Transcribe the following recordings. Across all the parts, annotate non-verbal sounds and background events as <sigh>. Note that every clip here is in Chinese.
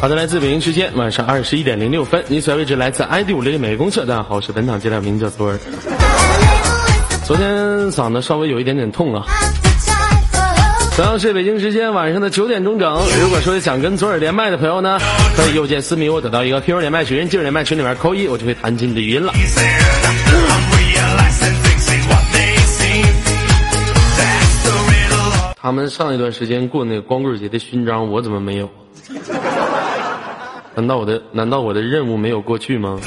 好的来自北京时间晚上二十一点零六分你所在位置来自 id 五零零美工社大家好我是本场接待名叫卓尔昨天嗓子稍微有一点点痛啊。同样是北京时间晚上的九点钟整。如果说想跟左耳连麦的朋友呢，可以右键私密我，得到一个 QQ 连麦群，进入连麦群里面扣一，我就会弹进语音了。他们上一段时间过那个光棍节的勋章，我怎么没有？难道我的难道我的任务没有过去吗？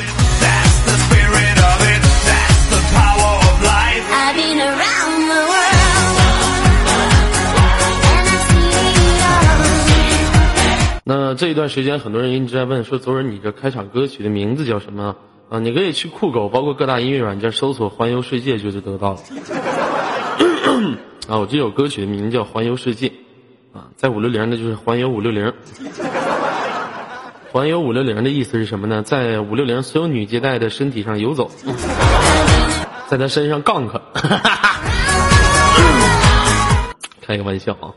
那这一段时间，很多人一直在问说：“左耳，你这开场歌曲的名字叫什么？”啊，你可以去酷狗，包括各大音乐软件搜索“环游世界”就就得到了。啊，我这首歌曲的名字叫《环游世界》，啊，在五六零的就是环游五六零。环游五六零的意思是什么呢？在五六零所有女接待的身体上游走，在她身上杠她。开个玩笑啊。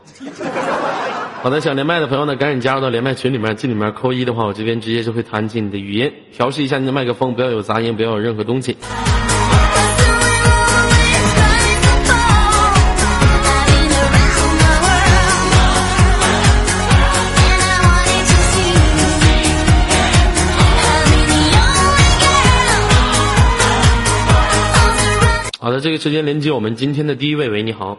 好的，想连麦的朋友呢，赶紧加入到连麦群里面，进里面扣一的话，我这边直接就会弹起你的语音，调试一下你的麦克风，不要有杂音，不要有任何东西。好的，这个时间连接我们今天的第一位，喂，你好，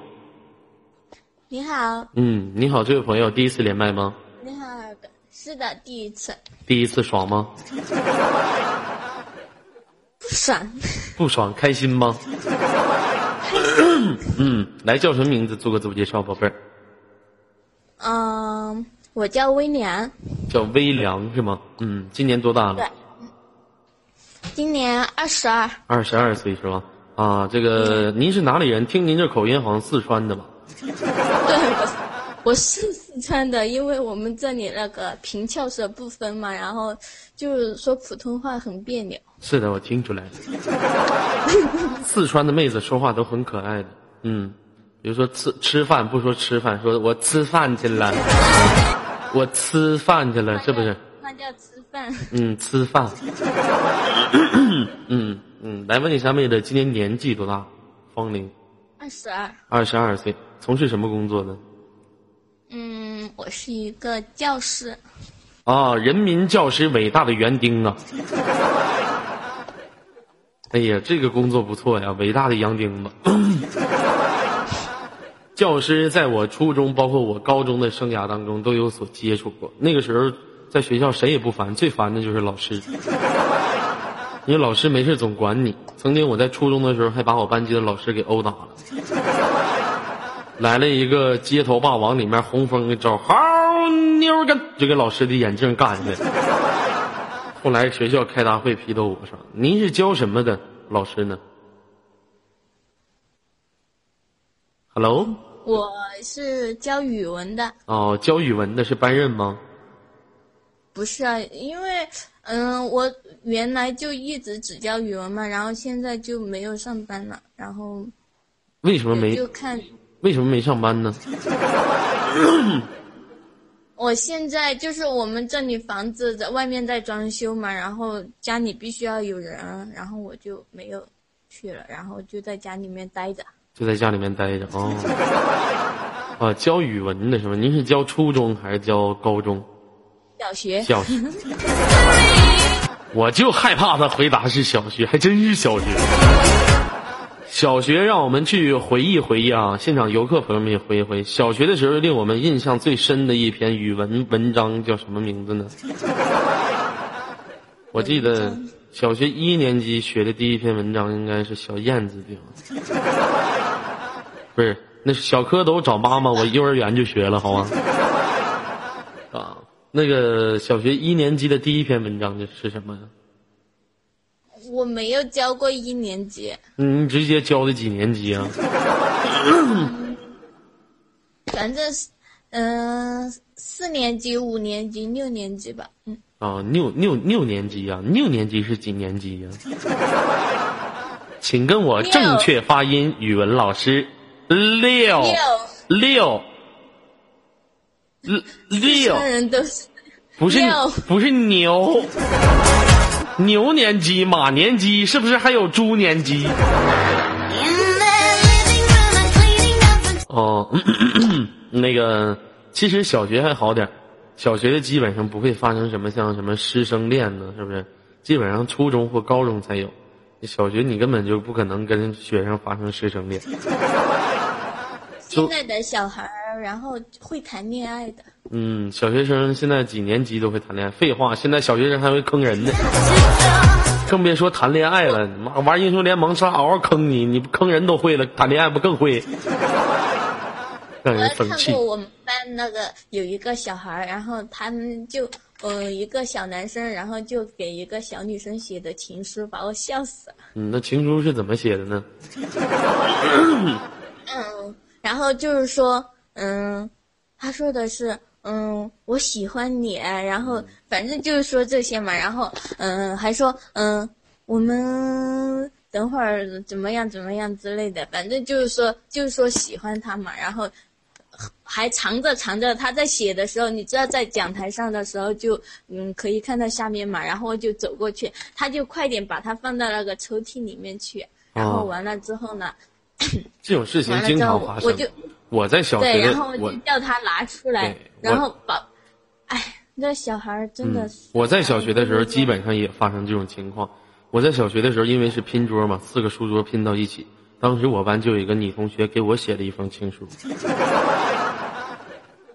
你好，嗯，你好，这位朋友，第一次连麦吗？你好，是的，第一次第一次爽吗？不爽，不爽，开心吗？<laughs> 嗯，来叫什么名字？做个自我介绍，宝贝儿，嗯，我叫微凉，叫微凉是吗？嗯，今年多大了对了？，今年二十二，二十二岁是吧？啊，这个您是哪里人？听您这口音好像四川的吧？对，<laughs> 我我是四川的，因为我们这里那个平翘舌不分嘛，然后就是说普通话很别扭。是的，我听出来了。<laughs> 四川的妹子说话都很可爱的，嗯，比如说吃吃饭不说吃饭，说我吃饭去了，<laughs> 我吃饭去了，是不是？那叫吃饭。嗯，吃饭。嗯嗯，来问一下妹子，今年年纪多大？芳龄二十二，二十二岁，从事什么工作呢？嗯，我是一个教师，啊，人民教师伟大的园丁啊！<laughs> 哎呀，这个工作不错呀，伟大的洋钉子。<coughs> 教师在我初中，包括我高中的生涯当中都有所接触过。那个时候在学校谁也不烦，最烦的就是老师，因为老师没事总管你。曾经我在初中的时候还把我班级的老师给殴打了。来了一个街头霸王，里面红枫的招，好妞儿干，就给老师的眼镜干下来。后来学校开大会批斗我说：“您是教什么的老师呢？”Hello，我是教语文的，哦，教语文的是班任吗？不是啊，因为嗯，我原来就一直只教语文嘛，然后现在就没有上班了，然后为什么没就看为什么没上班呢？<coughs> 我现在就是我们这里房子在外面在装修嘛，然后家里必须要有人，然后我就没有去了，然后就在家里面待着。就在家里面待着哦。<laughs> 啊，教语文的是吗？您是教初中还是教高中？小学小学。<laughs> 我就害怕他回答是小学，还真是小学。小学让我们去回忆回忆啊，现场游客朋友们也回忆回忆。小学的时候令我们印象最深的一篇语文文章叫什么名字呢？<laughs> 我记得小学一年级学的第一篇文章应该是小燕子的，不是，那是小蝌蚪找妈妈，我幼儿园就学了，好吗？<laughs> 啊，那个小学一年级的第一篇文章是什么呀？我没有教过一年级，你直接教的几年级啊？<coughs> 反正是嗯、四年级、五年级、六年级吧。嗯，啊，六六六年级啊、六年级是几年级呀、请跟我正确发音，语文老师。六。六。六。<laughs> 人都是。不是六。不是牛，牛年鸡、马年鸡，是不是还有猪年鸡？哦，<coughs> 那个其实小学还好点，小学的基本上不会发生什么像什么师生恋呢，是不是？基本上初中或高中才有，小学你根本就不可能跟学生发生师生恋。现在的小孩儿，然后会谈恋爱的。嗯，小学生现在几年级都会谈恋爱，废话，现在小学生还会坑人呢，更别说谈恋爱了。妈玩英雄联盟是嗷嗷坑你，你不坑人都会了，谈恋爱不更会？让我人生气看过。我们班那个有一个小孩儿，然后他们就呃一个小男生，然后就给一个小女生写的情书，把我笑死了。嗯，那情书是怎么写的呢？嗯，然后就是说，嗯，他说的是，嗯，我喜欢你，然后反正就是说这些嘛，然后嗯，还说，嗯，我们等会儿怎么样怎么样之类的，反正就是说，就是说喜欢他嘛，然后还藏着藏着，他在写的时候，你知道在讲台上的时候就嗯可以看到下面嘛，然后我就走过去，他就快点把它放到那个抽屉里面去，然后哦。完了之后呢。<coughs> 这种事情经常发生。我就我在小，学对然后我就叫他拿出来，然后把，哎，那小孩儿真的嗯是，，我在小学的时候基本本上也发生这种情况。我在小学的时候，因为是拼桌嘛，四个书桌拼到一起，当时我班就有一个女同学给我写了一封情书。<laughs>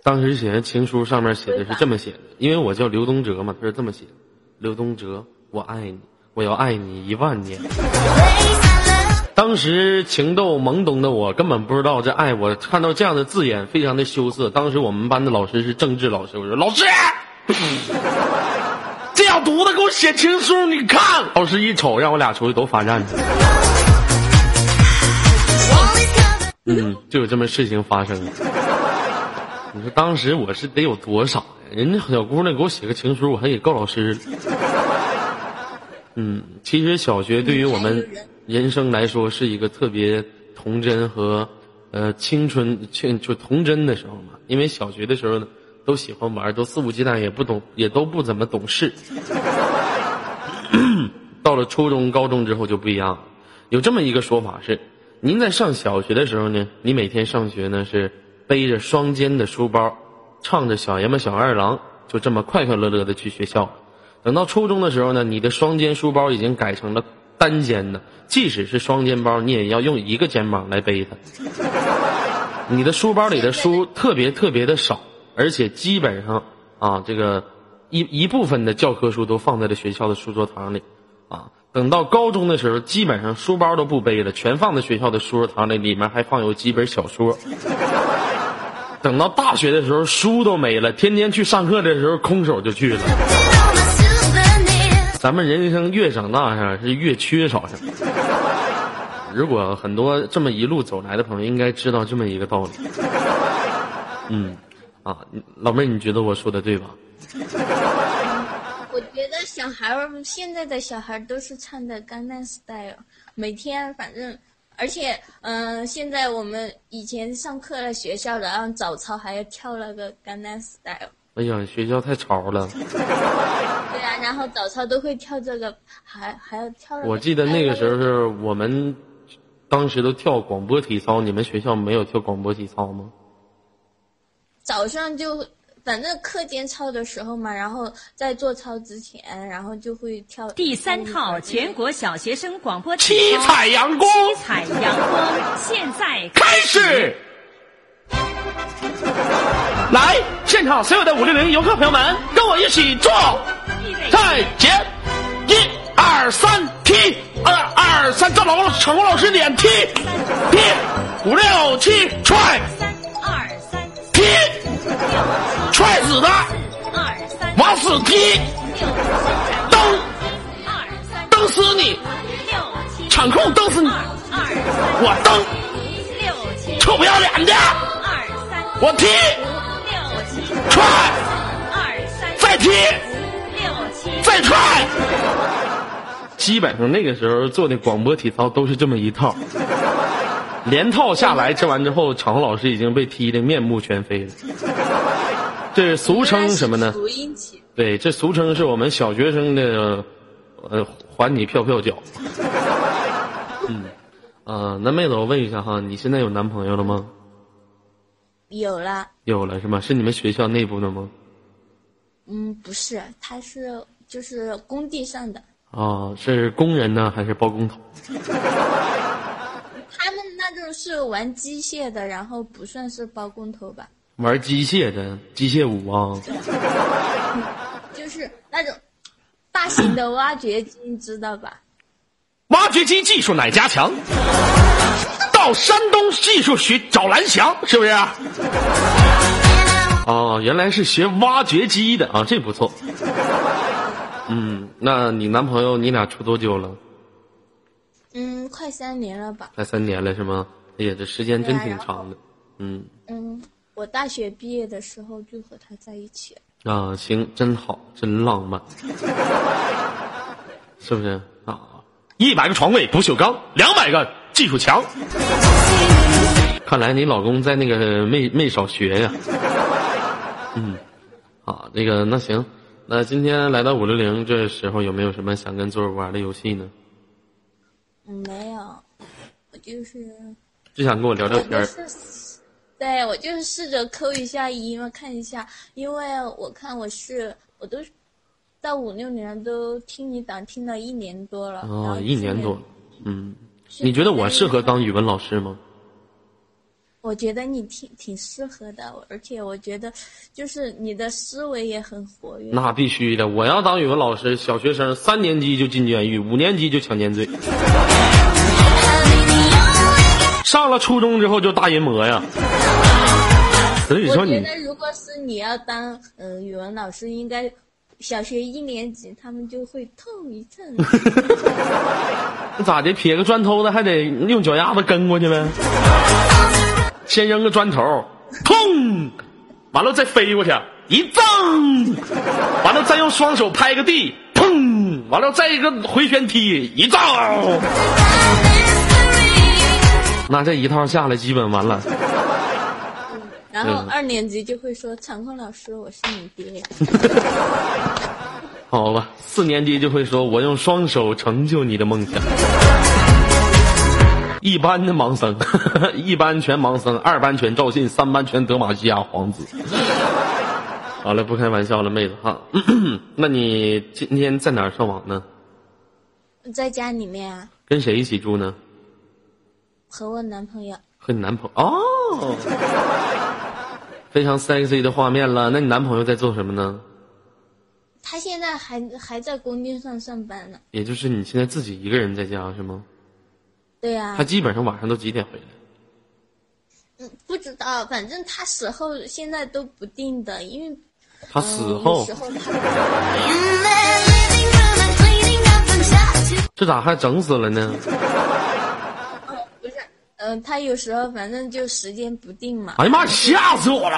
当时写的情书上面写的是这么写的，因为我叫刘东哲嘛，他是这么写的：刘东哲，我爱你，我要爱你一万年。<laughs> 当时情窦懵懂的我根本不知道这爱，我看到这样的字眼非常的羞涩。当时我们班的老师是政治老师，我说老师，<laughs> 这样犊子给我写情书，你看。老师一瞅，让我俩出去都罚站去。嗯，就有这么事情发生。你说当时我是得有多傻呀？人家小姑娘给我写个情书，我还得告老师。嗯，其实小学对于我们人生来说是一个特别童真和呃青春青就童真的时候嘛。因为小学的时候呢，都喜欢玩，都肆无忌惮，也不懂，也都不怎么懂事。<coughs> 到了初中、高中之后就不一样了。有这么一个说法是，您在上小学的时候呢，你每天上学呢是背着双肩的书包，唱着小爷们小二郎，就这么快快乐乐的去学校。等到初中的时候呢，你的双肩书包已经改成了单肩的，即使是双肩包，你也要用一个肩膀来背它。你的书包里的书特别特别的少，而且基本上啊，这个一一部分的教科书都放在了学校的书桌堂里，啊，等到高中的时候，基本上书包都不背了，全放在学校的书桌堂里，里面还放有几本小说。等到大学的时候，书都没了，天天去上课的时候空手就去了。咱们人生越长大上是越缺少什么。如果很多这么一路走来的朋友，应该知道这么一个道理。嗯，啊，老妹儿，你觉得我说的对吧？我觉得小孩儿现在的小孩儿都是唱的《江南 Style》，每天反正，而且，嗯、现在我们以前上课的学校的，然后早操还要跳那个《江南 Style》。哎呀，学校太潮了。然后早操都会跳这个，还还要跳、那个。我记得那个时候是我们当时都跳广播体操，你们学校没有跳广播体操吗？早上就反正课间操的时候嘛，然后在做操之前，然后就会跳第三套全国小学生广播体操七彩阳光七彩阳光，现在开始。来，现场所有的五六零游客朋友们，跟我一起做预备太极，一二三踢，二二三，张老场控老师脸踢，踢，五六七踹。三二三踢，六踹死他，二三往死踢，六蹬。二三蹬死你，六七场控蹬死你，二三我蹬，六七臭不要脸的，二三我踢，六踹，二三再踢，再踹。基本上那个时候做的广播体操都是这么一套，连套下来吃完之后，场老师已经被踢得面目全非了。这是俗称什么呢？对，这俗称是我们小学生的，呃，还你票票脚。嗯，啊，那妹子，我问一下哈，你现在有男朋友了吗？有了，有了是吗？是你们学校内部的吗？嗯，不是，他是就是工地上的，哦，是工人呢，还是包工头？他们那种是玩机械的，然后不算是包工头吧，玩机械的，机械舞啊？就是那种大型的挖掘机，你知道吧？挖掘机技术哪家强，到山东技术学找蓝翔，是不是？哦，原来是学挖掘机的啊，这不错。嗯，那你男朋友你俩处多久了？嗯，快三年了吧？快三年了是吗？哎呀，这时间真挺长的。嗯嗯，我大学毕业的时候就和他在一起了。啊，行，真好，真浪漫，<laughs> 是不是啊？一百个床位不锈钢，两百个技术强。看来你老公在那个没没少学呀。嗯，啊，那个那行，那今天来到五六零这时候有没有什么想跟座儿玩的游戏呢？嗯，没有，我就是就想跟我聊聊天儿。对我就是试着扣一下一嘛，看一下，因为我看我是我都到五六年都听你档听了一年多了，然哦，一年多了。嗯，你觉得我适合当语文老师吗？我觉得你挺挺适合的，而且我觉得就是你的思维也很活跃。那必须的，我要当语文老师，小学生三年级就进监狱，五年级就强奸罪，上了初中之后就大淫魔呀。所以说我觉得如果是你要当呃语文老师，应该小学一年级他们就会痛一阵。那 <laughs> 咋的？撇个砖头子还得用脚丫子跟过去呗？先扔个砖头，砰，完了再飞过去，一蹬，完了再用双手拍个地，砰，完了再一个回旋踢，一照，那这一套下来基本完了。然后嗯二年级就会说：“场控老师，我是你爹。<laughs> 好吧，四年级就会说：“我用双手成就你的梦想。”一班的盲僧，<laughs> 一班全盲僧，二班全赵信，三班全德玛西亚皇子。<laughs> 好了，不开玩笑了，妹子哈。<coughs> 那你今天在哪儿上网呢？”在家里面啊，跟谁一起住呢？和我男朋友，和你男朋友哦，非常 sexy 的画面了。那你男朋友在做什么呢？他现在还还在工地上上班呢。也就是你现在自己一个人在家是吗？对呀、他基本上晚上都几点回来？嗯，不知道，反正他死后现在都不定的，因为他嗯死后.这咋还整死了呢？<laughs> 不是，嗯、他有时候反正就时间不定嘛。哎呀妈，吓死我了！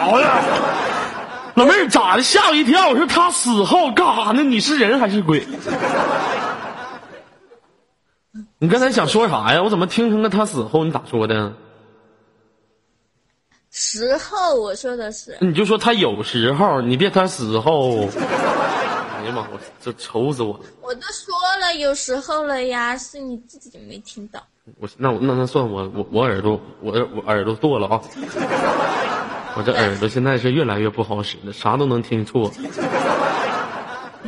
老妹儿咋的？吓我一跳！我说他死后干啥呢？你是人还是鬼？你刚才想说啥呀？我怎么听成了他死后？你咋说的？时候我说的是，你就说他有时候，你别他死后。哎呀妈，我这愁死我了！我都说了有时候了呀，是你自己没听到。我那我那那算我我我耳朵我耳我耳朵剁了啊！我这耳朵现在是越来越不好使了，啥都能听错，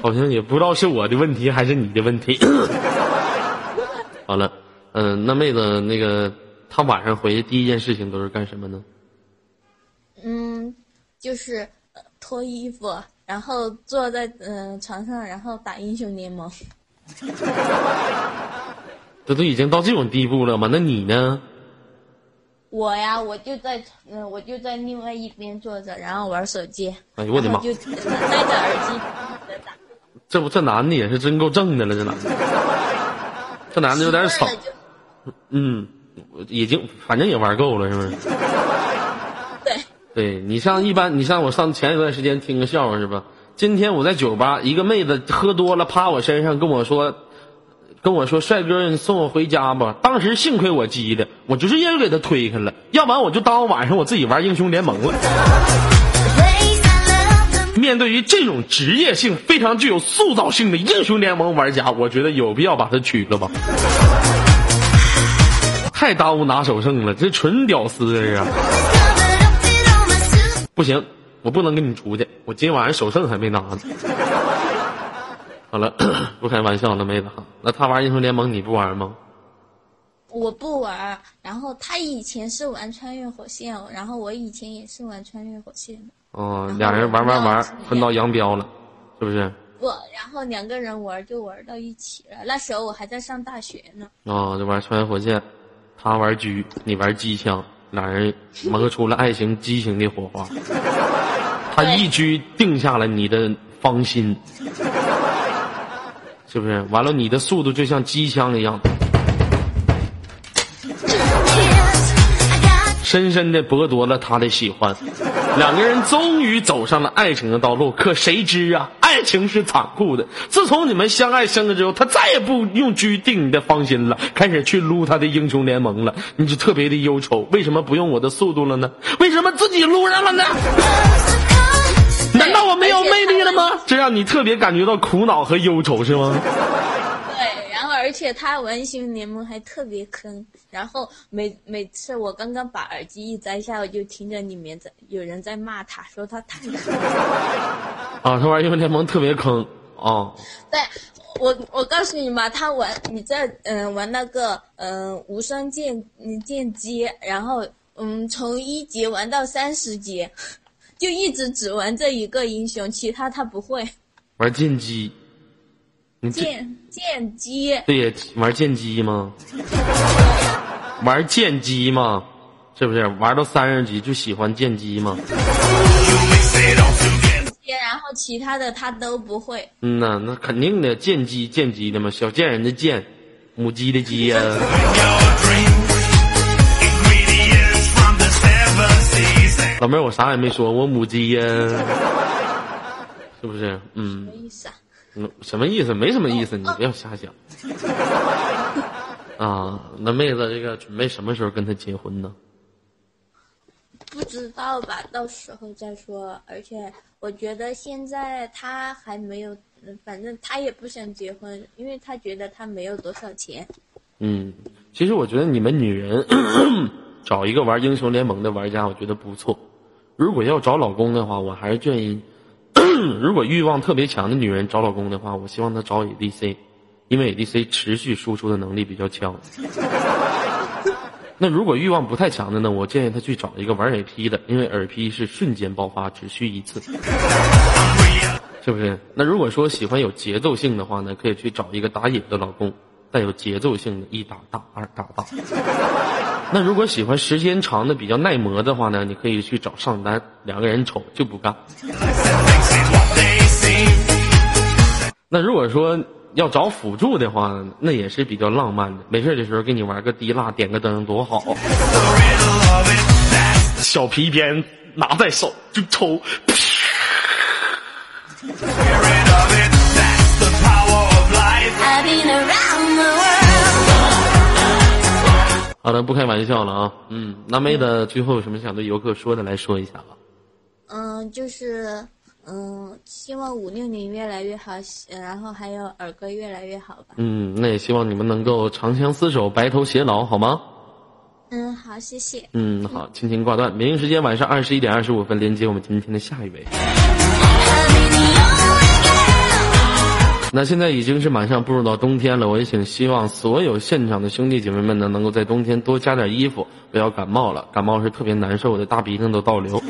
好像也不知道是我的问题还是你的问题。好了，嗯、那妹子那个她晚上回去第一件事情都是干什么呢？嗯，就是、呃、脱衣服，然后坐在嗯、呃床上，然后打英雄联盟。<laughs> 这都已经到这种地步了吗？那你呢？我呀，我就在嗯、我就在另外一边坐着，然后玩手机。哎呦我的妈就戴着耳机打。<laughs> 这不这男的也是真够正的了，这男的，这男的有点少嗯，我已经反正也玩够了，是不是？<laughs> 对，对你像一般，你像我上前一段时间听个笑话是吧？今天我在酒吧，一个妹子喝多了趴我身上跟我说，跟我说帅哥，你送我回家吧。当时幸亏我机灵，我直接就给她推开了，要不然我就当晚上我自己玩英雄联盟了。面对于这种职业性非常具有塑造性的英雄联盟玩家，我觉得有必要把他娶了吧？太耽误拿首胜了，这纯屌丝这是。不行，我不能跟你出去，我今天晚上首胜还没拿呢。好了，<clears throat> 不开玩笑了，妹子。那他玩英雄联盟你不玩吗？我不玩，然后他以前是玩穿越火线，然后我以前也是玩穿越火线的。哦，俩人玩玩玩分道扬镳了，是不是？不，然后两个人玩就玩到一起了。那时候我还在上大学呢。哦，就玩穿越火线，他玩狙，你玩机枪，俩人磨出了爱情激情的火花。<laughs> 他一狙定下了你的芳心，是不是？完了，你的速度就像机枪一样深深的剥夺了他的喜欢。两个人终于走上了爱情的道路，可谁知啊，爱情是残酷的。自从你们相爱相了之后，他再也不用狙定你的芳心了，开始去撸他的英雄联盟了，你就特别的忧愁。为什么不用我的速度了呢？为什么自己撸上了呢？难道我没有魅力了吗？这让你特别感觉到苦恼和忧愁是吗？而且他玩英雄联盟还特别坑，然后每每次我刚刚把耳机一摘下，我就听着里面在有人在骂他，说他太坑了。啊，他玩英雄联盟特别坑啊。对，我我告诉你嘛，他玩你在嗯、玩那个嗯、无双剑嗯剑姬，然后嗯从一级玩到三十级，就一直只玩这一个英雄，其他他不会。玩剑姬，剑剑姬，对呀，玩剑姬吗？玩剑姬吗？是不是玩到三十级就喜欢剑姬吗？然后其他的他都不会。嗯呐，那肯定的，剑姬剑姬的嘛，小贱人的贱，母鸡的鸡呀、老妹儿，我啥也没说，我母鸡呀、是不是？嗯什么意思啊？嗯，什么意思？没什么意思，你不要瞎想。啊，那妹子这个准备什么时候跟他结婚呢？不知道吧，到时候再说。而且我觉得现在他还没有，嗯反正他也不想结婚，因为他觉得他没有多少钱。嗯，其实我觉得你们女人 <coughs> 找一个玩英雄联盟的玩家，我觉得不错。如果要找老公的话，我还是建议，<clears throat> 如果欲望特别强的女人找老公的话，我希望她找 ADC，因为 ADC 持续输出的能力比较强。<laughs> 那如果欲望不太强的呢，我建议她去找一个玩 AP 的，因为 AP 是瞬间爆发，只需一次，<laughs> 是不是？那如果说喜欢有节奏性的话呢，可以去找一个打野的老公，带有节奏性的，一打大，二打大。<laughs> 那如果喜欢时间长的、比较耐磨的话呢，你可以去找上单，两个人瞅就不干。那如果说要找辅助的话，那也是比较浪漫的。没事的时候给你玩个滴蜡，点个灯多好。小皮鞭拿在手就抽.好的，不开玩笑了啊。嗯，那妹子最后有什么想对游客说的，来说一下吧。嗯，就是嗯，希望五六年越来越好，呃然后还有耳哥越来越好吧。嗯，那也希望你们能够长相厮守，白头偕老，好吗？嗯，好，谢谢。嗯，好，亲情挂断。北京时间晚上二十一点二十五分，连接我们今天的下一位。那现在已经是马上步入到冬天了，我也请希望所有现场的兄弟姐妹们呢，能够在冬天多加点衣服，不要感冒了，感冒是特别难受的，大鼻涕都倒流。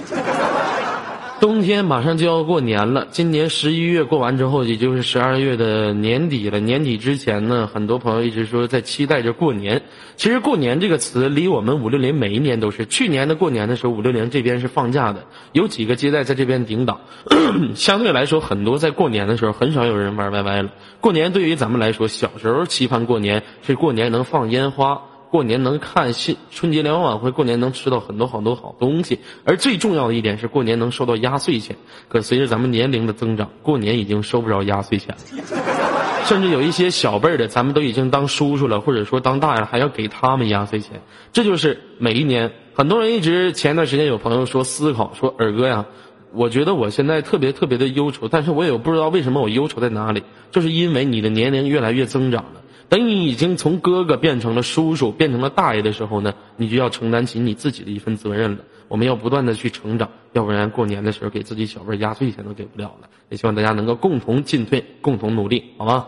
冬天马上就要过年了，今年十一月过完之后，也就是十二月的年底了。年底之前呢，很多朋友一直说在期待着过年。其实“过年”这个词离我们五六零每一年都是。去年的过年的时候，五六零这边是放假的，有几个接待在这边顶档。<clears throat> 相对来说，很多在过年的时候很少有人玩 YY 了。过年对于咱们来说，小时候期盼过年是过年能放烟花。过年能看新春节联欢晚会，过年能吃到很多很多好东西，而最重要的一点是过年能收到压岁钱。可随着咱们年龄的增长，过年已经收不着压岁钱了，<laughs> 甚至有一些小辈儿的，咱们都已经当叔叔了，或者说当大爷了，还要给他们压岁钱。这就是每一年，很多人一直前段时间有朋友说思考说，尔哥呀。我觉得我现在特别特别的忧愁，但是我也不知道为什么我忧愁在哪里，就是因为你的年龄越来越增长了。等你已经从哥哥变成了叔叔，变成了大爷的时候呢，你就要承担起你自己的一份责任了。我们要不断的去成长，要不然过年的时候给自己小辈压岁钱都给不了了。也希望大家能够共同进退，共同努力，好吗？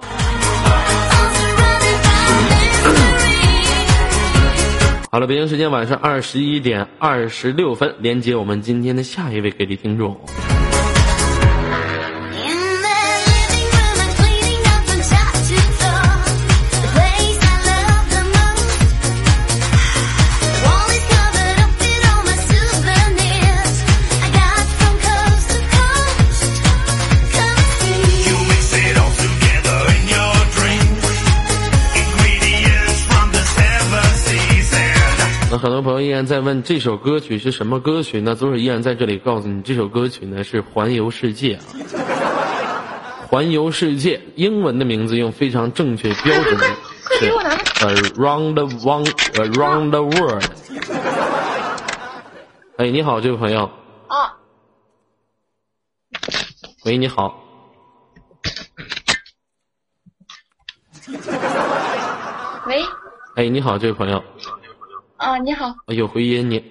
好了，北京时间晚上二十一点二十六分，连接我们今天的下一位给力听众。很多朋友依然在问这首歌曲是什么歌曲呢？左手依然在这里告诉你，这首歌曲呢是《环游世界》啊，《环游世界》英文的名字用非常正确标准的是 Around the One Around the World。哎，你好，这位朋友。啊。喂，你好。喂，哎，你好，这位朋友。啊，你好，哎有回音你。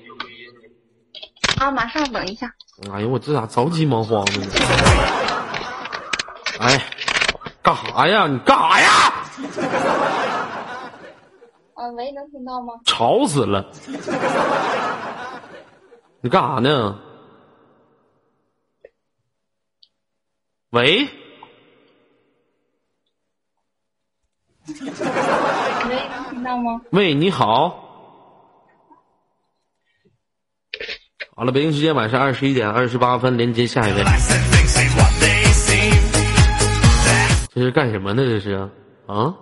啊，马上等一下。哎呦，我这咋着急忙慌的呢？哎，干啥呀？你干啥呀？啊，喂，能听到吗？吵死了！你干啥呢？喂，<laughs> 喂，能听到吗？喂，你好。好了，北京时间晚上二十一点二十八分，连接下一位。这是干什么呢？这是啊？<coughs>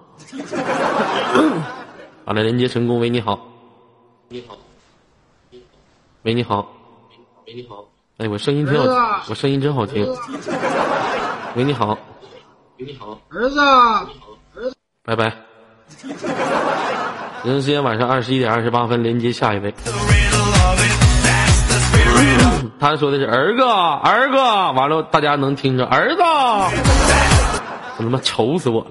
好了，连接成功。喂，你好。你好。喂，你好。喂，你好。哎，我声音挺好，我声音真好听。喂，你好。喂，你好。儿子儿子，拜拜。北京时间晚上二十一点二十八分，连接下一位。他说的是儿哥，儿哥，完了大家能听着儿子，我他妈愁死我了。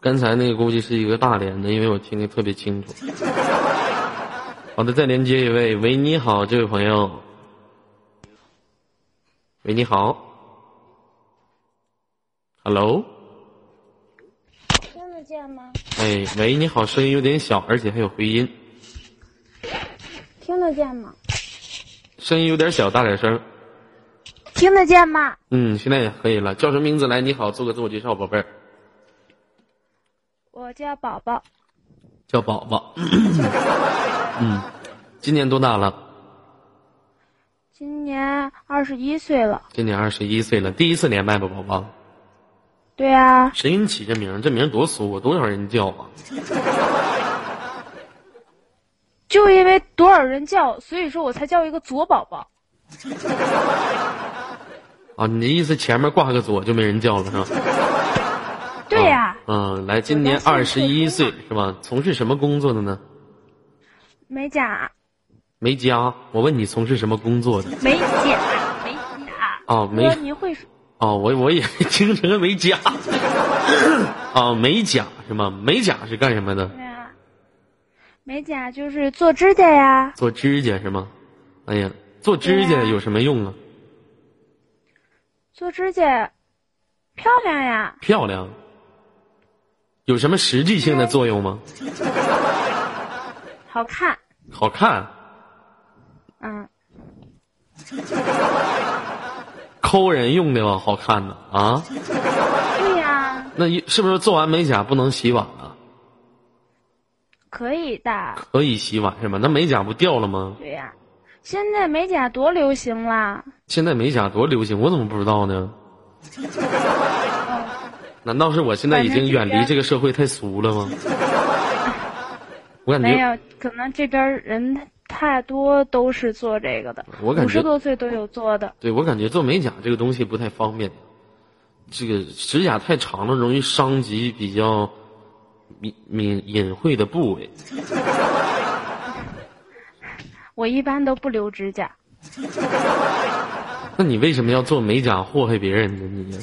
刚才那个估计是一个大连的，因为我听得特别清楚。好的，再连接一位，喂，你好，这位朋友。喂，你好。Hello？哎，喂，你好，声音有点小，而且还有回音，听得见吗？声音有点小，大点声。听得见吗？嗯，现在也可以了。叫什么名字来？你好，做个自我介绍，宝贝儿。我叫宝宝，叫宝宝。<laughs> 嗯，今年多大了？今年二十一岁了。今年二十一岁了，第一次连麦吧，宝宝。对啊，谁给你起这名？这名多俗啊，多少人叫啊？<laughs> 就因为多少人叫，所以说我才叫一个左宝宝。<laughs> 啊，你的意思前面挂个左就没人叫了是吧？<laughs> 对呀、嗯，来，今年二十一岁是吧？从事什么工作的呢？美甲，美甲。我问你从事什么工作的？美甲，美甲。哦，没哥，您会说？哦，我我也 <laughs> 听成美甲。哦，美甲是吗？美甲是干什么的？美甲就是做指甲呀，做指甲是吗？哎呀，做指甲有什么用啊？做指甲漂亮呀。漂亮。有什么实际性的作用吗？<laughs> 好看，好看，嗯，抠人用的吧？好看的啊？对呀，那一是不是做完美甲不能洗碗啊？可以的，可以洗碗是吗？那美甲不掉了吗？对呀。现在美甲多流行啦，现在美甲多流行，我怎么不知道呢？<laughs> 难道是我现在已经远离这个社会太俗了吗？<laughs> 我感觉没有，可能这边人太多都是做这个的，五我感觉十多岁都有做的。对我感觉做美甲这个东西不太方便，这个指甲太长了，容易伤及比较敏敏隐晦的部位。我一般都不留指甲，那你为什么要做美甲祸害别人呢？你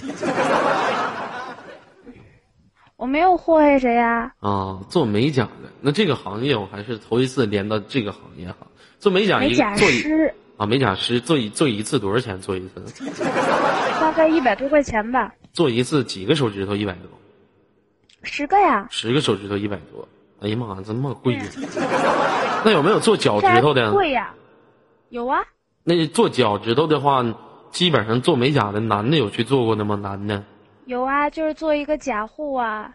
我没有祸害谁呀、啊，做美甲的，那这个行业我还是头一次连到这个行业哈。做美甲美甲师啊，美甲师做一做一次多少钱？做一次？大概一百多块钱吧，做一次几个手指头？一百多，十个呀。十个手指头一百多。哎呀妈呀，这么贵呀！那有没有做脚趾头的？贵呀？有啊，那做脚趾头的话，基本上做美甲的男的有去做过的吗？男的有啊，就是做一个假护啊，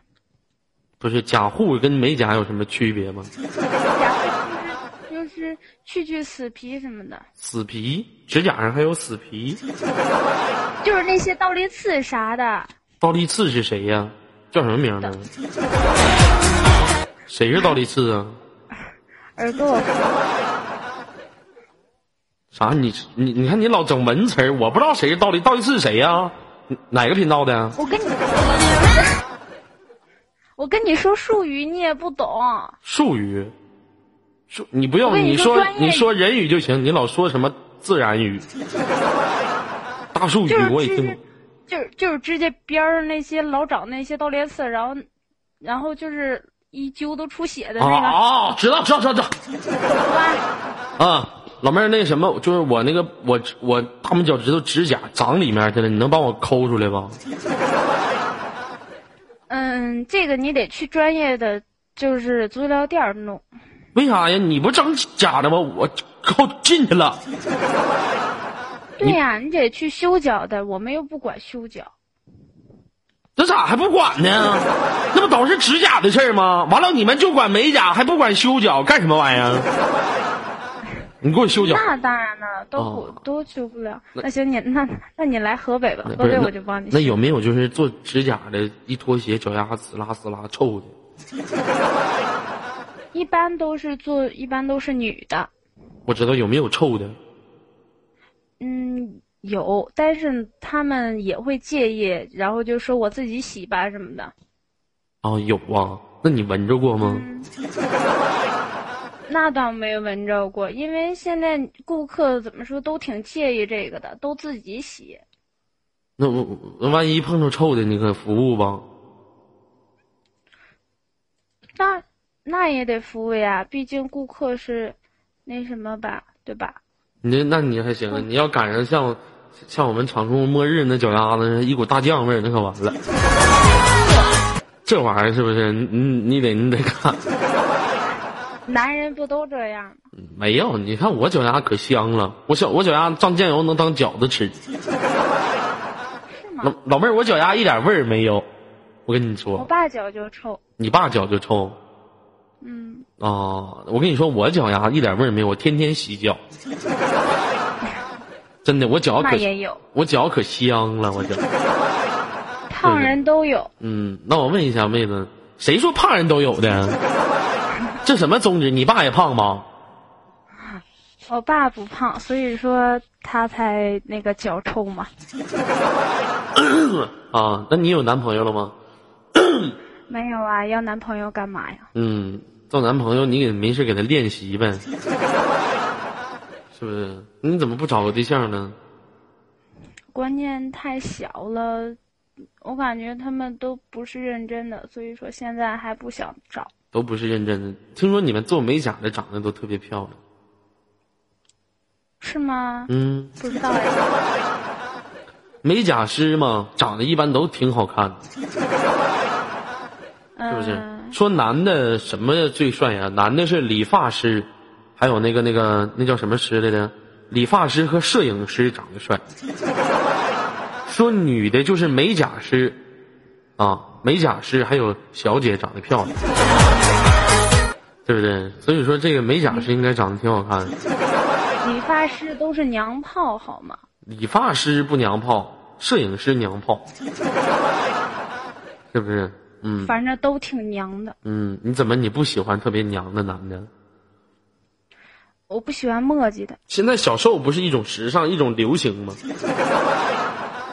不是假护跟美甲有什么区别吗？假护就是就是去去死皮什么的，死皮，指甲上还有死皮。<laughs> 就是那些倒立刺啥的。倒立刺是谁呀？叫什么名呢？<laughs> 谁是倒立刺啊？<laughs> 耳朵我啥？你你你看你老整文词儿，我不知道谁是倒立倒立刺是谁呀？哪个频道的？我跟你，我跟你说术语你也不懂，术语，术你不要我跟你你说你说人语就行，你老说什么自然语、大数语我也听不懂，就是就是直接边儿那些老长那些倒连刺，然后然后就是一揪都出血的啊那个，啊！知道知道知道知道？啊！老妹儿，那什么，就是我那个我我大拇脚趾头指甲长里面去了，你能帮我抠出来吗？<laughs> 嗯，这个你得去专业的就是足疗店弄。为啥呀？你不整假的吗？我抠进去了。对呀、你得去修脚的，我们又不管修脚。这咋还不管呢？那不都是指甲的事儿吗？完了，你们就管美甲，还不管修脚，干什么玩意儿？你给我修脚。那当然了，都不、哦都修不了。那行，你那那你来河北吧，河北我就帮你修。那有没有就是做指甲的，一脱鞋脚丫子拉死拉臭的？<laughs> 一般都是做，一般都是女的。我知道有没有臭的？嗯，有，但是他们也会介意，然后就说我自己洗吧什么的。啊，有啊。那你闻着过吗？那倒没闻着过，因为现在顾客怎么说都挺介意这个的，都自己洗。那我我万一碰着臭的，你可服务吧？那那也得服务呀，毕竟顾客是那什么吧，对吧？你这那你还行啊？你要赶上像像我们长春末日那脚丫子一股大酱味儿，那可完了。<laughs> 这玩意儿是不是？你你你得你得看。男人不都这样吗？没有，你看我脚丫可香了，我小我脚丫蘸酱油能当饺子吃。是老吗？老妹儿，我脚丫一点味儿没有。我跟你说我，爸脚就臭。你爸脚就臭嗯，哦！我跟你说，我脚丫一点味儿没有，我天天洗脚。<laughs> 真的，我脚可也有，我脚可香了，我脚。胖人都有。嗯，那我问一下妹子，谁说胖人都有的？这什么宗旨？你爸也胖吗？<laughs> 我爸不胖，所以说他才那个脚臭嘛。<laughs> 啊，那你有男朋友了吗？<coughs> 没有啊，要男朋友干嘛呀？嗯，找男朋友你给没事给他练习呗，<laughs> 是不是？你怎么不找个对象呢？关键太小了，我感觉他们都不是认真的，所以说现在还不想找。都不是认真的。听说你们做美甲的长得都特别漂亮。是吗？嗯，不知道呀。美甲师嘛，长得一般都挺好看的，嗯、是不是？说男的什么最帅呀？男的是理发师，还有那个那个那叫什么师来着？理发师和摄影师长得帅。<laughs> 说女的就是美甲师，啊，美甲师还有小姐长得漂亮，对不对？所以说这个美甲师应该长得挺好看的。理发师都是娘炮好吗？理发师不娘炮，摄影师娘炮，是不是？嗯反正都挺娘的。嗯，你怎么你不喜欢特别娘的男的？我不喜欢墨迹的，现在小瘦不是一种时尚，一种流行吗？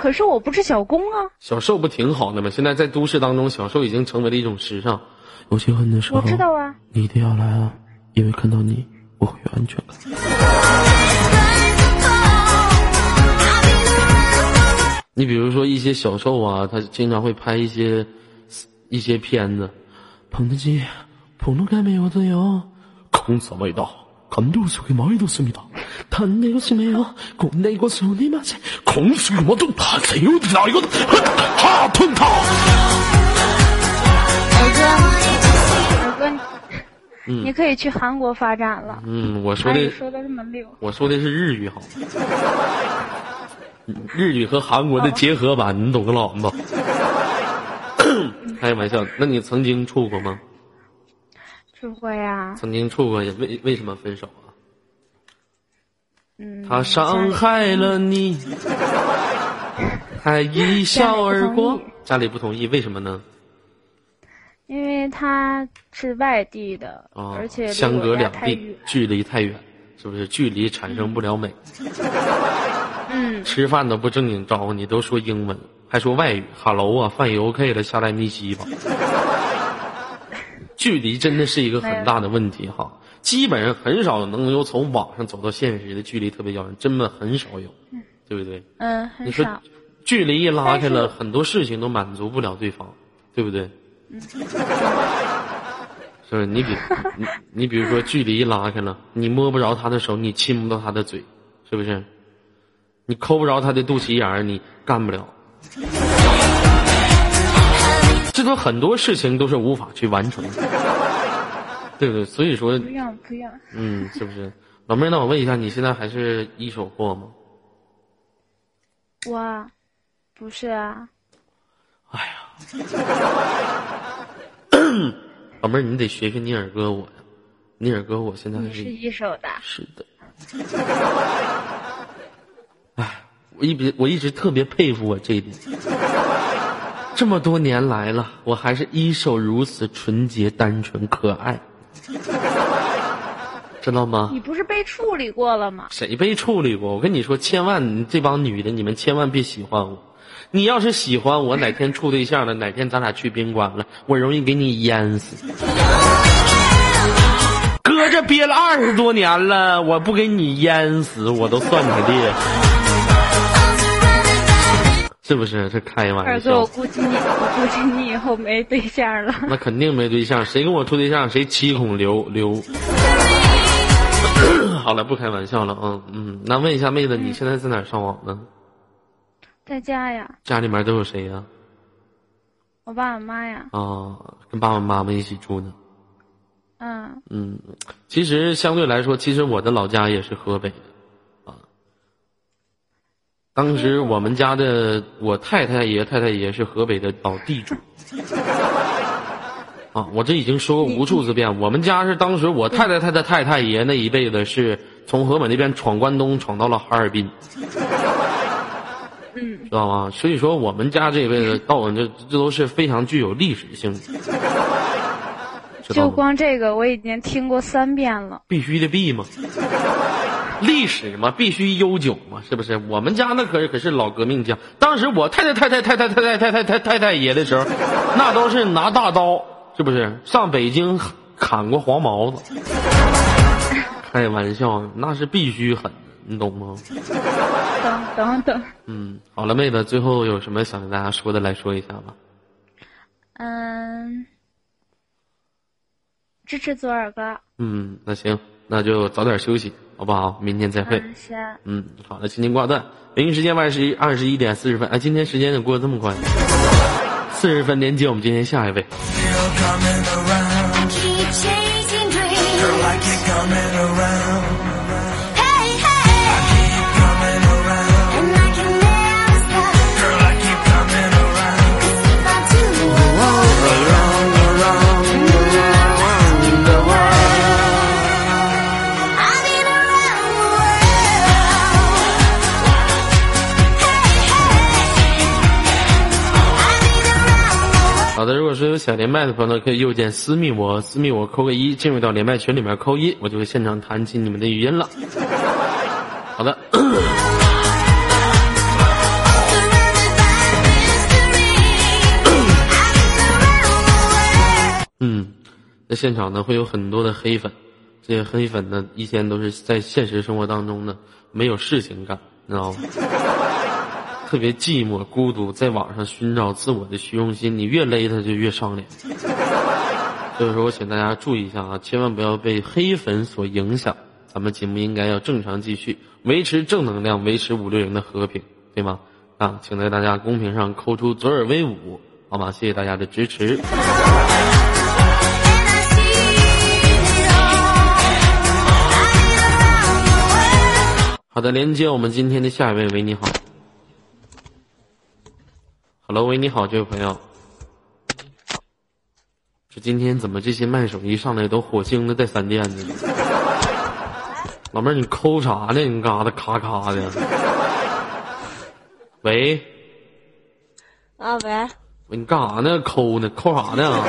可是我不是小公啊。小受不挺好的吗？现在在都市当中小受已经成为了一种时尚。我结婚的时候我知道啊。你一定要来啊因为看到你我会有安全感。你比如说一些小受啊他经常会拍一些一些片子。肯德基普通该没有自由孔子味道肯定是黑蚂蚁都思密达탄내고심해요고내고손이맞아공수모두다세요나이거하톤타 二哥，你可以去韩国发展了。嗯，我说的哎，说的这么溜，我说的是日语好吗？日语和韩国的结合版，你懂个老子？开玩笑，那你曾经处过吗？出过呀。曾经处过，为为什么分手啊？ 嗯，他伤害了你，还一笑而过。家里不同意，为什么呢？因为他是外地的，啊，而且相隔两地，距离太远，是不是？距离产生不了美。嗯，吃饭都不正经招呼你，都说英文，还说外语。Hello 啊，饭也 OK 了，下来逆袭吧。距离真的是一个很大的问题哈，基本上很少能有从网上走到现实的距离特别遥远，真的很少有，对不对？嗯，你说。距离一拉开了，很多事情都满足不了对方，对不对？<laughs> 是不是？你比你你比如说距离一拉开了，你摸不着他的手，你亲不到他的嘴，是不是？你抠不着他的肚脐眼儿，你干不了。这都很多事情都是无法去完成的，对 <laughs> 不对？所以说不，要不要，嗯，是不是？老妹儿，那我问一下，你现在还是一手货吗？我不是啊，哎呀，<coughs> 老妹儿，你得学学你二哥我呀，你二哥我现在是是一手的，是的。哎，我一直我一直特别佩服我这一点。这么多年来了，我还是一手如此纯洁、单纯、可爱，<laughs> 知道吗？你不是被处理过了吗？谁被处理过？我跟你说，千万你这帮女的，你们千万别喜欢我。你要是喜欢我，哪天处对象了，<laughs> 哪天咱俩去宾馆了，我容易给你淹死。<laughs> 搁这憋了二十多年了，我不给你淹死，我都算你厉害。是不是？这开玩笑二哥，我。估计你，我估计你以后没对象了。那肯定没对象，谁跟我处对象，谁七孔流流。<coughs> 好了，不开玩笑了啊，嗯，那问一下妹子，你现在在哪儿上网呢？在家呀，家里面都有谁呀、我爸我妈呀，啊？跟爸爸妈妈一起住呢。嗯，嗯，其实相对来说，其实我的老家也是河北。当时我们家的我太太爷、太太爷是河北的老地主。啊，我这已经说过无数次遍，我们家是当时我太太太太太太爷那一辈子是从河北那边闯关东，闯到了哈尔滨。嗯，知道吗？所以说我们家这一辈子到我这这都是非常具有历史性的，就？光这个我已经听过三遍了。必须的必嘛，历史嘛必须悠久嘛，是不是？我们家那可是可是老革命家，当时我太太太太太太太太太太太太太爷的时候，那都是拿大刀，是不是？上北京砍过黄毛子，开玩笑，那是必须狠，你懂吗？等等等，嗯，好了，妹子，最后有什么想跟大家说的，来说一下吧。嗯，支持左耳哥，嗯，那行，那就早点休息，好不好？明天再会。嗯，好的，请您挂断。北京时间二十一二十一点四十分，哎，今天时间怎么过得这么快？四十分连接我们今天下一位。连麦的朋友呢，可以右键私密我，私密我扣个一，进入到连麦群里面扣一，我就会现场弹起你们的语音了。好的. <coughs> 嗯，在现场呢会有很多的黑粉，这些黑粉呢一天都是在现实生活当中呢没有事情干，你知道吗？特别寂寞孤独，在网上寻找自我的虚荣心，你越勒他就越上脸。所以说我请大家注意一下啊，千万不要被黑粉所影响。咱们节目应该要正常继续，维持正能量，维持五六零的和平，对吗？啊，请在大家公屏上扣出左耳威武，好吗？谢谢大家的支持。好的，连接我们今天的下一位，喂，你好。Hello，喂，你好，这位朋友。这今天怎么这些卖手一上来都火星的带闪电的呢？老妹儿，你抠啥呢？你干啥的？咔咔的。喂，啊喂，喂，你干啥呢？抠呢？抠啥呢？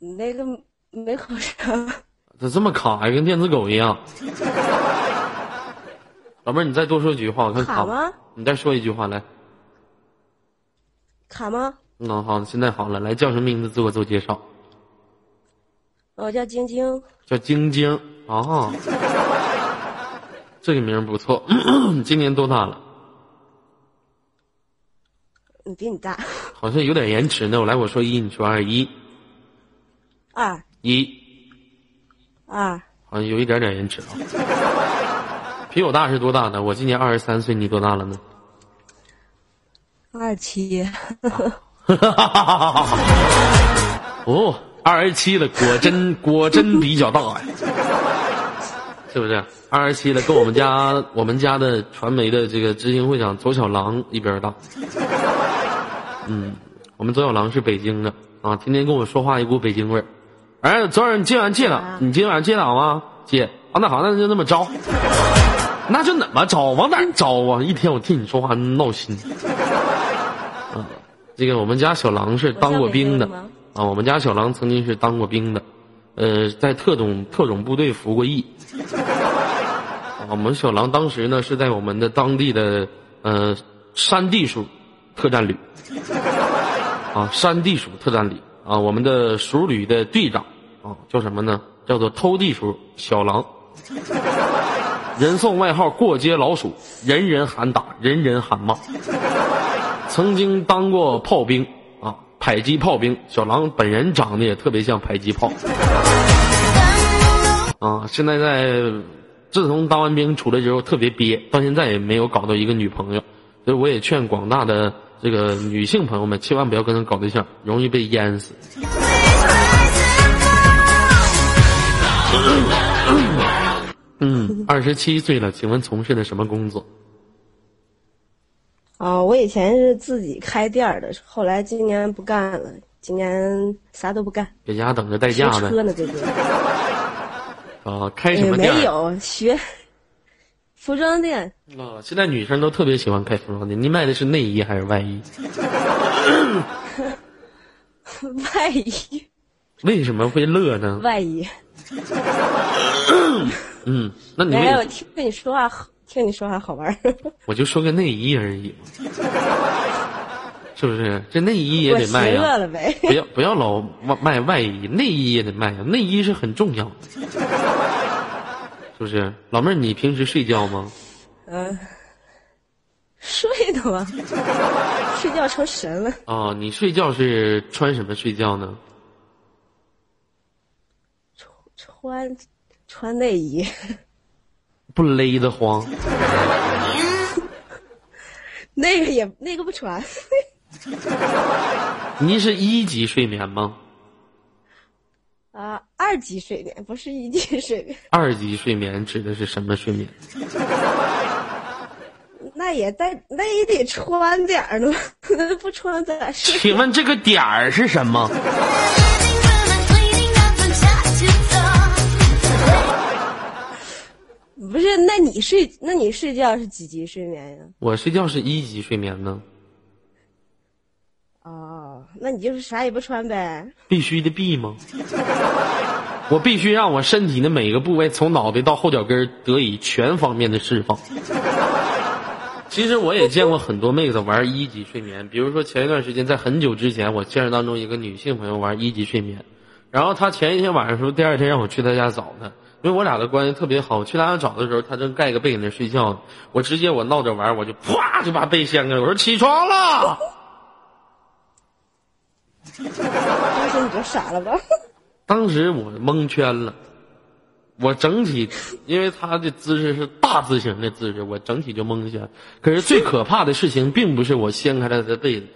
那个没口上，咋这么卡呀？跟电子狗一样。老妹儿，你再多说几句话，我看卡吗？你再说一句话来。卡吗？嗯，好，现在好了，来叫什么名字？自我做介绍。我叫晶晶，叫晶晶啊，这个名儿不错。你今年多大了？你，比你大，好像有点延迟呢。我来，我说一，你说二，一二一，二好像有一点点延迟啊。比我大是多大呢？我今年二十三岁，你多大了呢？二七，<laughs> 哦，二十七了，果真果真比较大呀，是不是？二十七了，跟我们家我们家的传媒的这个执行会长左小狼一边大。嗯，我们左小狼是北京的啊，天天跟我说话一股北京味儿。哎，昨晚你今晚接档，你今晚接档吗？接啊，那好，那就那么着。那就怎么招？往哪儿着啊？一天我听你说话闹心。啊，<laughs> 这个我们家小狼是当过兵的啊，我们家小狼曾经是当过兵的，呃，在特种特种部队服过役。<laughs> 啊，我们小狼当时呢是在我们的当地的呃山地属 <laughs> 特战旅，啊，山地属特战旅啊，我们的属旅的队长啊叫什么呢？叫做偷地鼠小狼。人送外号“过街老鼠”，人人喊打，人人喊骂。曾经当过炮兵啊，迫击炮兵。小狼本人长得也特别像迫击炮啊。现在在，自从当完兵出来之后特别憋，到现在也没有搞到一个女朋友。所以我也劝广大的这个女性朋友们，千万不要跟他搞对象，容易被淹死。<laughs> 二十七岁了，请问从事的什么工作？啊，我以前是自己开店儿的，后来今年不干了，今年啥都不干，在家等着代驾呗。车呢最近。啊，开什么店？没有学服装店，啊，现在女生都特别喜欢开服装店。你卖的是内衣还是外衣？<laughs> 外衣，为什么会乐呢？外衣。<laughs> 嗯，那你没有为听你说话好，听你说话好玩儿。<laughs> 我就说个内衣而已嘛，<laughs> 是不是？这内衣也得卖呀，了呗。<laughs> 不要不要老卖卖外衣，内衣也得卖呀，内衣是很重要的，是不是？老妹儿，你平时睡觉吗？嗯、睡的吗？睡觉成神了。啊，你睡觉是穿什么睡觉呢？穿穿内衣，不勒得慌。<laughs> 那个也那个不穿。您是一级睡眠吗？啊，二级睡眠不是一级睡眠，二级睡眠指的是什么睡眠？<laughs> 那也得那也得穿点儿呢，<laughs> 不穿咋睡？请问这个点儿是什么？不是，那你睡那你睡觉是几级睡眠呀？我睡觉是一级睡眠呢。哦，那你就是啥也不穿呗。必须的必吗？<laughs> 我必须让我身体的每个部位，从脑袋到后脚跟得以全方面的释放。其实我也见过很多妹子玩一级睡眠，比如说前一段时间，在很久之前，我现实当中一个女性朋友玩一级睡眠，然后她前一天晚上说，第二天让我去她家找她，因为我俩的关系特别好。我去他家找的时候，他正盖个被子那睡觉呢，我直接我闹着玩，我就啪就把被掀开了，我说起床了。当时你就傻了吧？当时我蒙圈了，我整体因为他的姿势是大字形的姿势，我整体就蒙圈。可是最可怕的事情并不是我掀开了他的被子，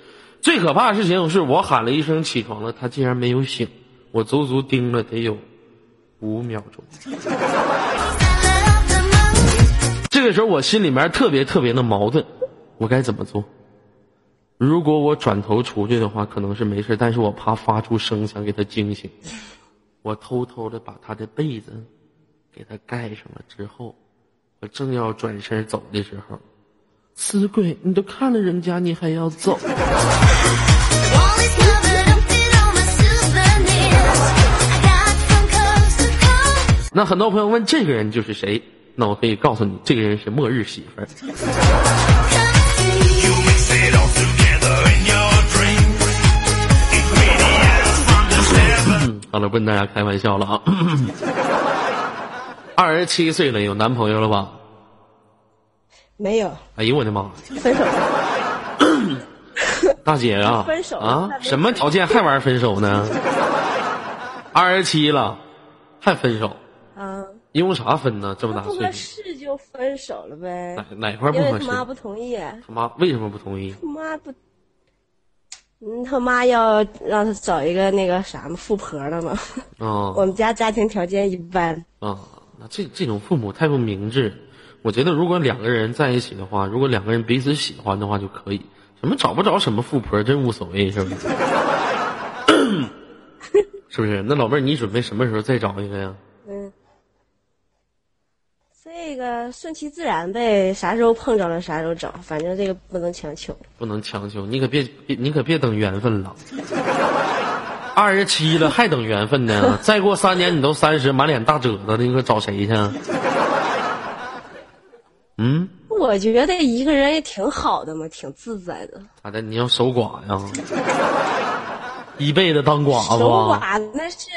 最可怕的事情是我喊了一声起床了，他竟然没有醒。我足足盯了得有五秒钟。<laughs> 这个时候我心里面特别特别的矛盾，我该怎么做？如果我转头出去的话，可能是没事，但是我怕发出声响给他惊醒。我偷偷的把他的被子给他盖上了之后，我正要转身走的时候，死鬼，你都看了人家，你还要走？<laughs> 那很多朋友问这个人就是谁？那我可以告诉你，这个人是末日媳妇儿。好了，不跟大家开玩笑了啊。<clears throat> 二十七岁了，有男朋友了吧？没有，哎呦我的妈！<laughs> 分手了。大姐啊，<laughs> 分手啊什么条件还玩分手呢？<laughs> 二十七了，还分手，啊，因为啥分呢？这么大不合岁数，适就分手了呗哪。哪块不合适？因为他妈不同意，他妈为什么不同意？他妈不，嗯，他妈要让他找一个那个啥嘛富婆了嘛。啊 <laughs> 我们家家庭条件一般，啊，那这这种父母太不明智。我觉得如果两个人在一起的话，如果两个人彼此喜欢的话就可以。什么找不着什么富婆，真无所谓，是不是？<laughs> 是不是？那老妹儿，你准备什么时候再找一个呀？嗯，这个顺其自然呗，啥时候碰着了啥时候找，反正这个不能强求。不能强求，你可别别，你可别等缘分了。二十七了还等缘分呢？<laughs> 再过三年你都三十，满脸大褶子了，你可找谁去？嗯，我觉得一个人也挺好的嘛，挺自在的。咋的？你要守寡呀？一辈子当寡守妇守？寡那是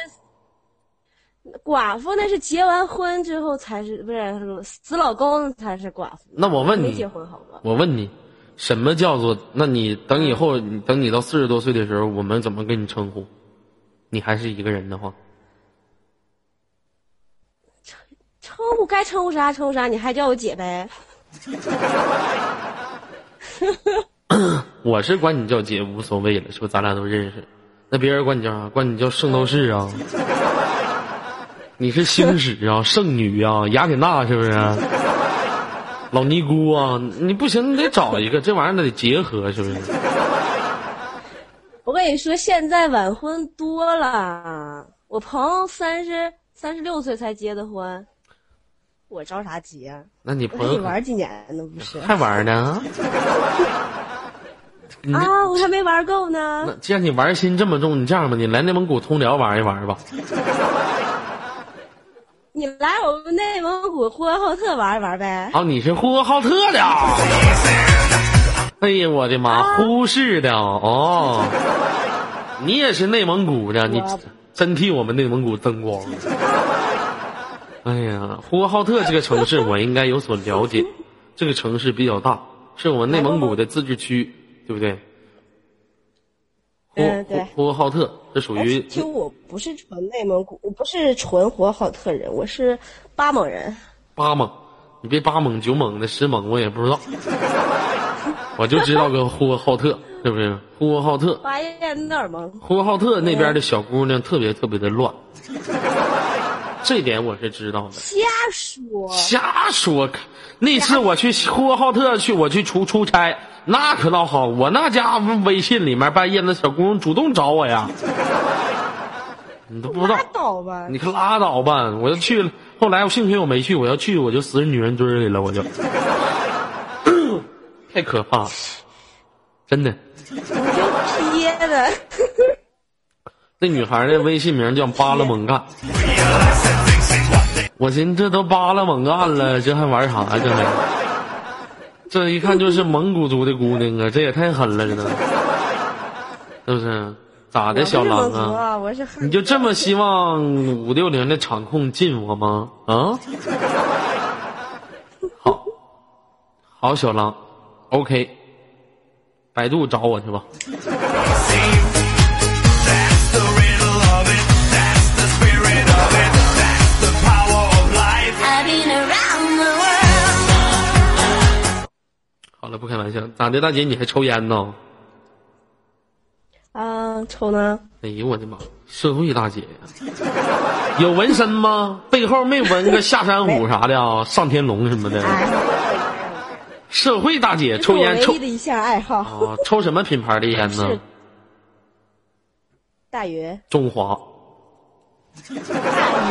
寡妇，那是结完婚之后才是，不是死老公才是寡妇。那我问你没结，婚好吗？我问你，什么叫做？那你等以后，你等你到四十多岁的时候，我们怎么跟你称呼？你还是一个人的话，称呼该称呼啥称呼啥，你还叫我姐呗？<laughs> 我是管你叫姐无所谓了，是不是？咱俩都认识。那别人管你叫啥？管你叫圣斗士啊？你是星矢啊，<laughs> 圣女啊，雅典娜是不是？老尼姑啊，你不行，你得找一个，这玩意儿得结合，是不是？我跟你说，现在晚婚多了，我朋友三十三十六岁才结的婚，我着啥急啊？那你朋友玩几年呢？不是还玩呢？<laughs> 啊，我还没玩够呢。那既然你玩心这么重，你这样吧，你来内蒙古通辽玩一玩吧。你来我们内蒙古呼和浩特玩一玩呗。啊，你是呼和浩特的啊？哎呀，我的妈，呼市的哦，<laughs> 你也是内蒙古的，你真替我们内蒙古增光。哎呀，呼和浩特这个城市我应该有所了解，这个城市比较大，是我们内蒙古的自治区，对不对？呼嗯对呼呼和浩特，这属于其实我不是纯内蒙古，我不是纯呼和浩特人，我是巴蒙人。八蒙，你别八蒙九蒙的十蒙我也不知道，我就知道个呼和浩特，是不是？呼和浩特，巴彦淖尔蒙，呼和浩特那边的小姑娘特别特别的乱，这点我是知道的。瞎说。瞎说，那次我去呼和浩特去，我去出出差，那可倒好，我那家伙微信里面半夜那小姑娘主动找我呀，你都不知道拉。倒吧！你可拉倒吧！我就去了，后来我幸亏我没去，我要去我就死女人堆里了，我就，太可怕了，真的。我就贴的。那女孩的微信名叫巴拉蒙干。我寻思这都巴拉蒙干了，这还玩啥呀？这还，这一看就是蒙古族的姑娘啊，这也太狠了，这都，是不是？咋的，小狼啊？啊，我是你就这么希望五六零的场控进我吗？啊？好，好，小狼，OK，百度找我去吧。好了，不开玩笑，咋的，大姐你还抽烟呢？啊，抽呢？哎呦我的妈，社会大姐呀！有纹身吗？背后没纹个下山虎啥的啊，上天龙什么的。哎，社会大姐抽烟抽唯一的一项爱好。啊，抽什么品牌的烟呢？<laughs> 大云，中华。大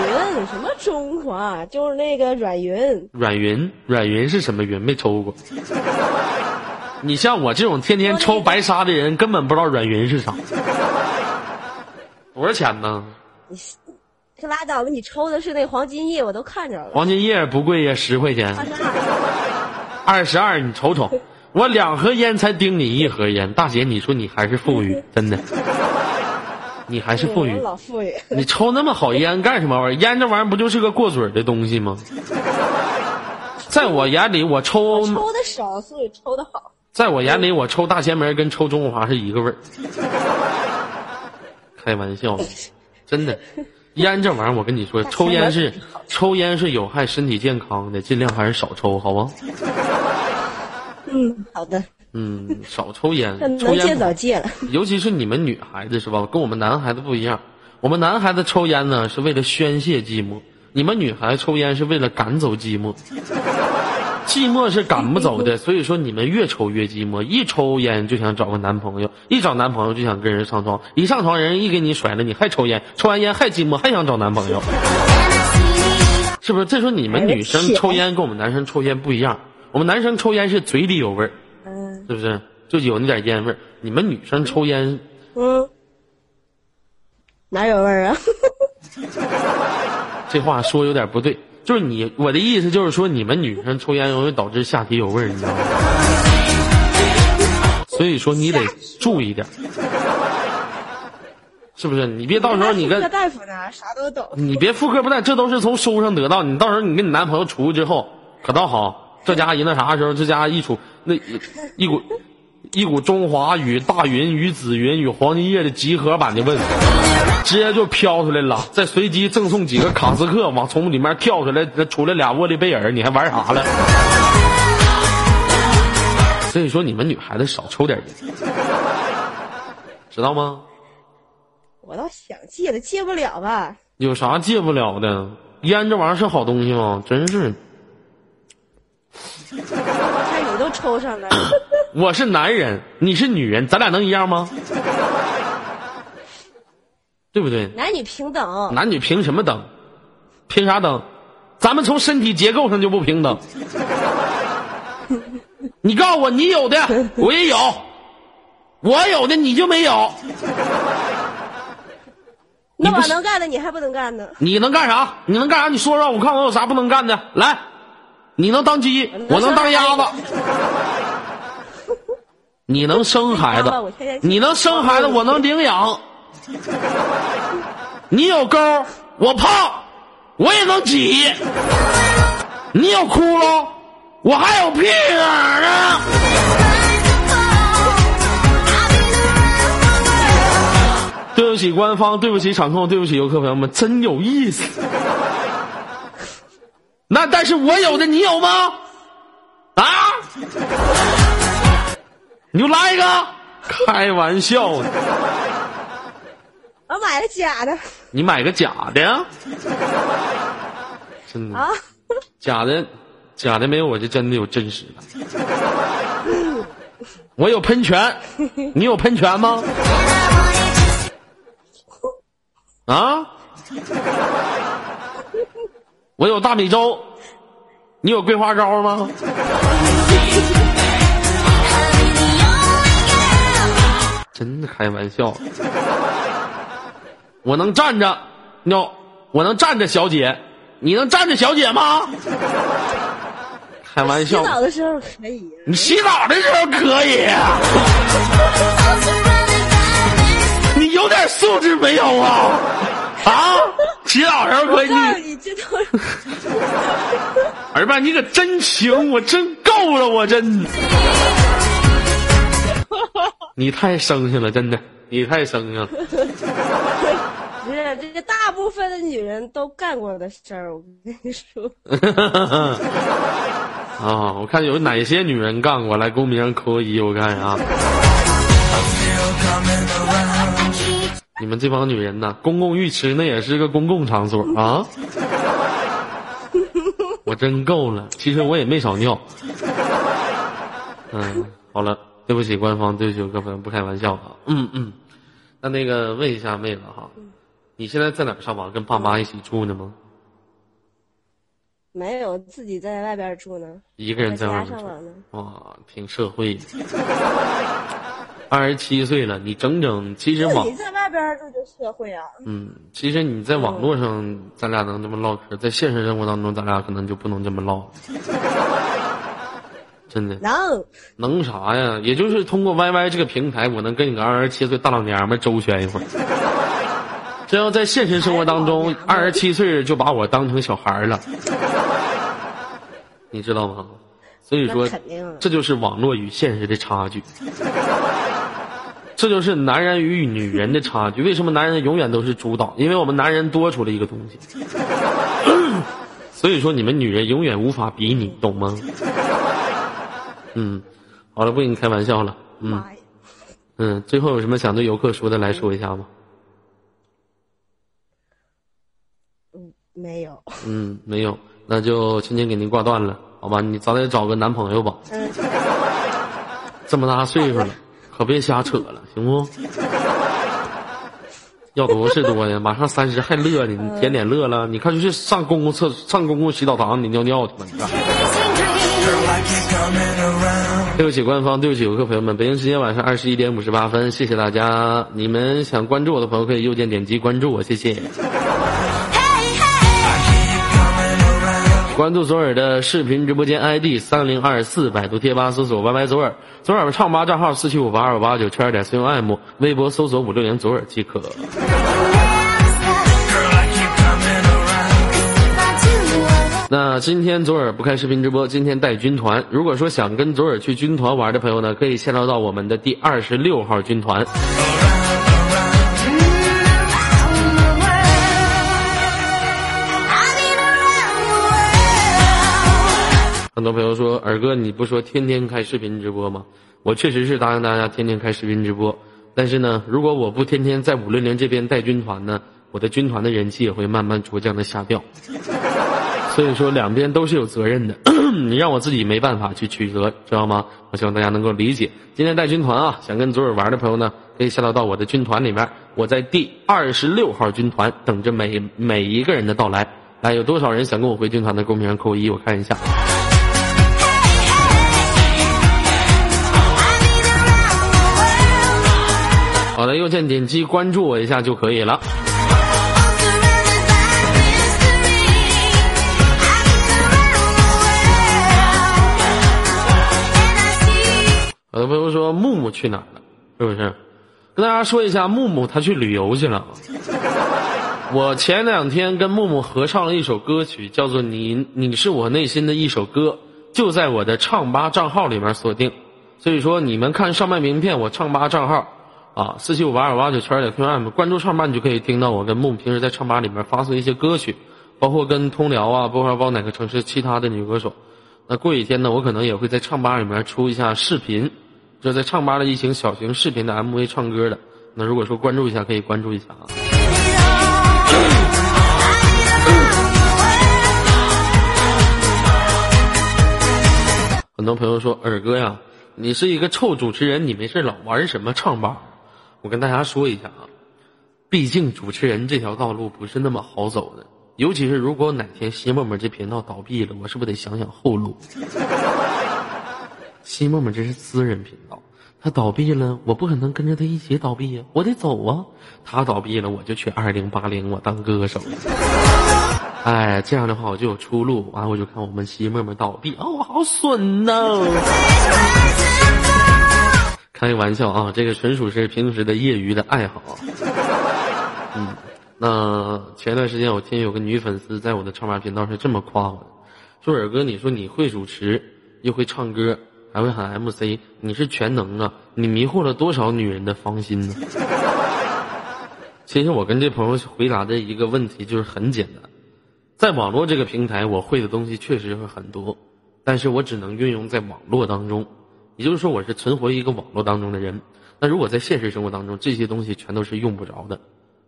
云什么中华？就是那个软云。软云，软云是什么云？没抽过。<laughs> 你像我这种天天抽白沙的人，根本不知道软云是啥。多少钱呢？你可拉倒吧！你抽的是那黄金叶，我都看着了。黄金叶不贵呀，十块钱。二十二，二十二，你瞅瞅，我两盒烟才顶你一盒烟，大姐，你说你还是富裕，真的，你还是富裕。老富裕。<laughs> 你抽那么好烟干什么玩意儿？烟这玩意儿不就是个过嘴的东西吗？<laughs> 在我眼里，我抽，抽的少，所以抽的好。在我眼里，我抽大前门跟抽中华是一个味儿。<laughs> 开玩笑，真的，烟这玩意儿，我跟你说，抽烟是抽烟是有害身体健康的，尽量还是少抽，好吗？嗯，好的，嗯，少抽烟 <laughs> 那，抽能戒烟早戒了。<laughs> 尤其是你们女孩子是吧？跟我们男孩子不一样，我们男孩子抽烟呢是为了宣泄寂寞，你们女孩子抽烟是为了赶走寂寞。<laughs> 寂寞是赶不走的，所以说你们越抽越寂寞。一抽烟就想找个男朋友，一找男朋友就想跟人上床，一上床人一给你甩了，你还抽烟，抽完烟还寂寞，还想找男朋友，是不是？这时候你们女生抽烟跟我们男生抽烟不一样，我们男生抽烟是嘴里有味儿，嗯是不是？就有那点烟味儿。你们女生抽烟嗯，哪有味儿啊？<laughs> 这话说有点不对，就是你我的意思就是说，你们女生抽烟容易导致下体有味儿，你知道吗？所以说你得注意点，是不是？你别到时候你跟 <laughs> 大夫呢，啥都懂。你别妇科不带，这都是从书上得到。你到时候你跟你男朋友处之后，可倒好，这家一那啥时候，这家一处那一一股一股中华与大云与紫云与黄金叶的集合版的问，直接就飘出来了，再随机赠送几个卡斯克，往从里面跳出来，出来俩沃利贝尔，你还玩啥了？所以说，你们女孩子少抽点烟，知道吗？我倒想戒的，戒不了吧？有啥戒不了的？烟这玩意儿是好东西吗？真是，抽上了，<coughs> 我是男人，你是女人，咱俩能一样吗？<laughs> 对不对？男女平等。男女凭什么等？凭啥等？咱们从身体结构上就不平等。<laughs> 你告诉我，你有的我也有，我有的你就没有。那我能干的，你还不能干呢？你能干啥？你能干啥？你说说，我看我有啥不能干的。来，你能当鸡，我能当鸭子。你能生孩子，你能生孩子，我能领养。你有沟，我胖，我也能挤。你有窟窿，我还有屁眼儿呢。对不起官方，对不起场控，对不起游客朋友们，真有意思。那但是我有的你有吗？啊？你就来一个？开玩笑的，我买了假的你买个假的呀？真的啊！假的，假的没有我就真的有真实的。我有喷泉，你有喷泉吗？<laughs> 啊？我有大米粥，你有桂花糕吗？真的开玩笑。我能站着，no，我能站着，小姐，你能站着，小姐吗？开玩笑，洗澡的时候可以。你洗澡的时候可以，啊你有点素质没有啊？啊，洗澡时候可以，我告诉你你，这都儿吧，你可真行，我真够了，我真。<laughs> 你太生性了，真的，你太生性了。<laughs> 不是这个大部分的女人都干过的事儿。我跟你说，<laughs> 啊，我看有哪些女人干过，来公屏上扣个一，我看啊。<laughs> 你们这帮女人呐，公共浴池那也是个公共场所啊。<laughs> 我真够了，其实我也没少尿。嗯，好了，对不起官方，对不起各位朋友，不开玩笑啊。嗯嗯，那那个问一下妹子哈，你现在在哪儿上网？跟爸妈一起住呢吗？没有自己在外边住呢，一个人在外上网呢。哇，挺社会的。二十七岁了，你整整其实网自己在外边住就社会啊。嗯，其实你在网络上咱俩能这么唠嗑，在现实生活当中咱俩可能就不能这么唠。<laughs> 真的能，能啥呀？也就是通过 YY 这个平台，我能跟你个二十七岁大老娘们儿周旋一会儿。<laughs> 这要在现实生活当中，二十七岁就把我当成小孩儿了，<laughs> 你知道吗？所以说这就是网络与现实的差距，这就是男人与女人的差距。为什么男人永远都是主导？因为我们男人多出了一个东西，<clears throat> 所以说你们女人永远无法比拟，懂吗？嗯，好了，不跟你开玩笑了。嗯！嗯，最后有什么想对游客说的来说一下吗？没有。嗯，没有，那就今天给您挂断了，好吧？你早点找个男朋友吧，嗯，这么大岁数了，可别瞎扯了，行不？要多是多呀，马上三十还乐呢，你点点乐了？你看就是上公共厕上公共洗澡堂，你尿尿去吧，你.对不起，官方，对不起，游客朋友们，北京时间晚上二十一点五十八分，谢谢大家。你们想关注我的朋友可以右键点击关注我，谢谢。关注左耳的视频直播间 ID 三零二四，百度贴吧搜索 YY 左耳，左耳唱吧账号四七五八二五八九圈点 com，微博搜索五六零左耳即可。那今天左耳不开视频直播，今天带军团。如果说想跟左耳去军团玩的朋友呢，可以下载到我们的第二十六号军团。多朋友说，耳哥，你不说天天开视频直播吗？我确实是答应大家天天开视频直播，但是呢，如果我不天天在五六零这边带军团呢，我的军团的人气也会慢慢逐渐的下掉。<laughs> 所以说两边都是有责任的，你让我自己没办法去取得，知道吗？我希望大家能够理解。今天带军团啊，想跟左耳玩的朋友呢，可以下到到我的军团里面，我在第二十六号军团等着每每一个人的到来。来，有多少人想跟我回军团的？公屏上扣一，我看一下。的，右键点击关注我一下就可以了。有的朋友说木木去哪儿了？是不是？跟大家说一下，木木他去旅游去了。我前两天跟木木合唱了一首歌曲，叫做《你你是我内心的一首歌》，就在我的唱吧账号里面锁定。所以说，你们看上麦名片，我唱吧账号啊，四七五八二八九圈点 QM 关注唱吧，你就可以听到我跟木木平时在唱吧里面发送一些歌曲，包括跟通辽啊，包括包括哪个城市其他的女歌手。那过几天呢，我可能也会在唱吧里面出一下视频，就在唱吧的一型小型视频的 MV 唱歌的。那如果说关注一下，可以关注一下啊。很多朋友说，耳哥呀，你是一个臭主持人，你没事老玩什么唱吧？我跟大家说一下啊，毕竟主持人这条道路不是那么好走的，尤其是如果哪天西沫沫这频道倒闭了，我是不是得想想后路？<laughs> 西沫沫这是私人频道，他倒闭了，我不可能跟着他一起倒闭呀，我得走啊。他倒闭了，我就去二零八零，我当歌手。哎，这样的话我就有出路。完，我就看我们西妹妹倒闭，哦，我好损呐、开个玩笑啊，这个纯属是平时的业余的爱好。<laughs> 嗯，那前段时间我听有个女粉丝在我的唱吧频道是这么夸我的，说尔哥，你说你会主持，又会唱歌，还会喊 MC，你是全能啊！你迷惑了多少女人的芳心呢？<laughs> 其实我跟这朋友回答的一个问题就是很简单，在网络这个平台，我会的东西确实会很多，但是我只能运用在网络当中，也就是说我是存活于一个网络当中的人。那如果在现实生活当中，这些东西全都是用不着的，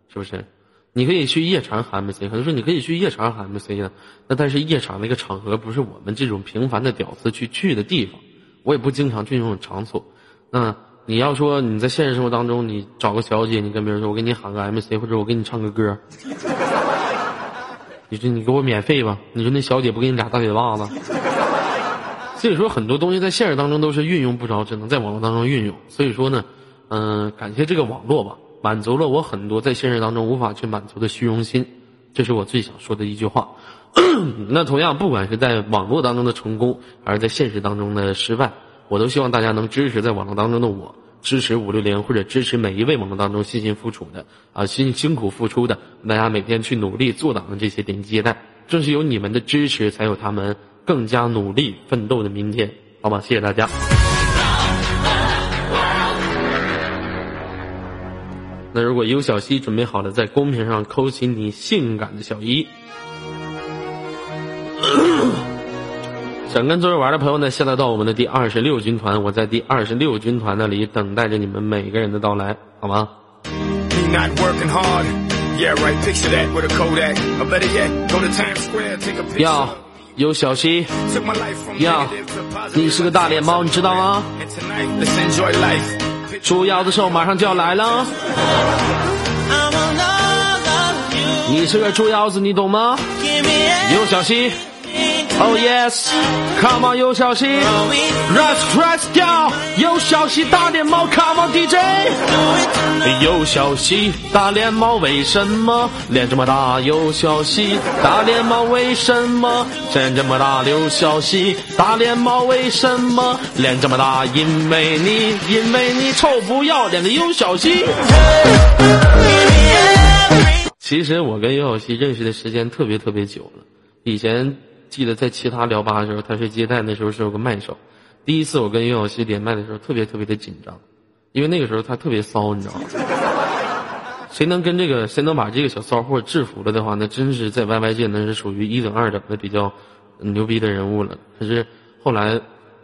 是不是？你可以去夜场喊 MC，可能说你可以去夜场喊 MC 呢，那但是夜场那个场合不是我们这种平凡的屌丝去去的地方，我也不经常去那种场所。那你要说你在现实生活当中，你找个小姐，你跟别人说我给你喊个 MC，或者我给你唱个歌，<laughs> 你说你给我免费吧？你说那小姐不给你俩大嘴巴子？所以说很多东西在现实当中都是运用不着，只能在网络当中运用。所以说呢，嗯、感谢这个网络吧，满足了我很多在现实当中无法去满足的虚荣心，这是我最想说的一句话。<clears throat> 那同样，不管是在网络当中的成功，还是在现实当中的失败，我都希望大家能支持在网络当中的我，支持五六零，或者支持每一位网络当中辛辛付出的啊辛辛苦付出的，大家每天去努力做档的这些点击接待，正是有你们的支持，才有他们更加努力奋斗的明天，好吗？谢谢大家。那如果有小溪准备好了，在公屏上扣起你性感的小一。想跟周围玩的朋友呢，现在到我们的第二十六军团，我在第二十六军团那里等待着你们每个人的到来，好吗？要。尤小西，呀，你是个大脸猫，你知道吗？猪腰子兽马上就要来了，你是个猪腰子，你懂吗？尤小西。，Oh yes，Come on，有小溪，Let's let's go，有小溪大脸猫，Come on DJ，有小溪大脸猫为什么脸这么大？有小溪大脸猫为什么脸这么大？有小溪大脸猫为什么脸这么大？因为你，因为你臭不要脸的有小溪。其实我跟尤小溪认识的时间特别特别久了。以前记得在其他聊吧的时候，他是接待，那时候是有个麦手。第一次我跟尤小溪连麦的时候，特别特别的紧张，因为那个时候他特别骚，你知道吗？谁能跟这个谁能把这个小骚货制服了的话，那真是在 YY 界那是属于一等二等的比较牛逼的人物了。可是后来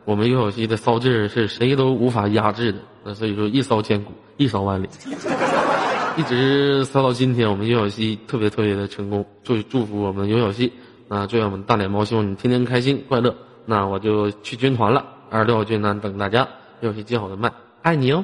我们尤小溪的骚劲儿是谁都无法压制的，那所以说一骚千古，一骚万里。一直骚到今天，我们尤小溪特别特别的成功，祝祝福我们尤小溪，那，祝愿我们大脸猫，希望你天天开心快乐。那我就去军团了，二十六号军团等大家，又是接好的麦，爱你哦，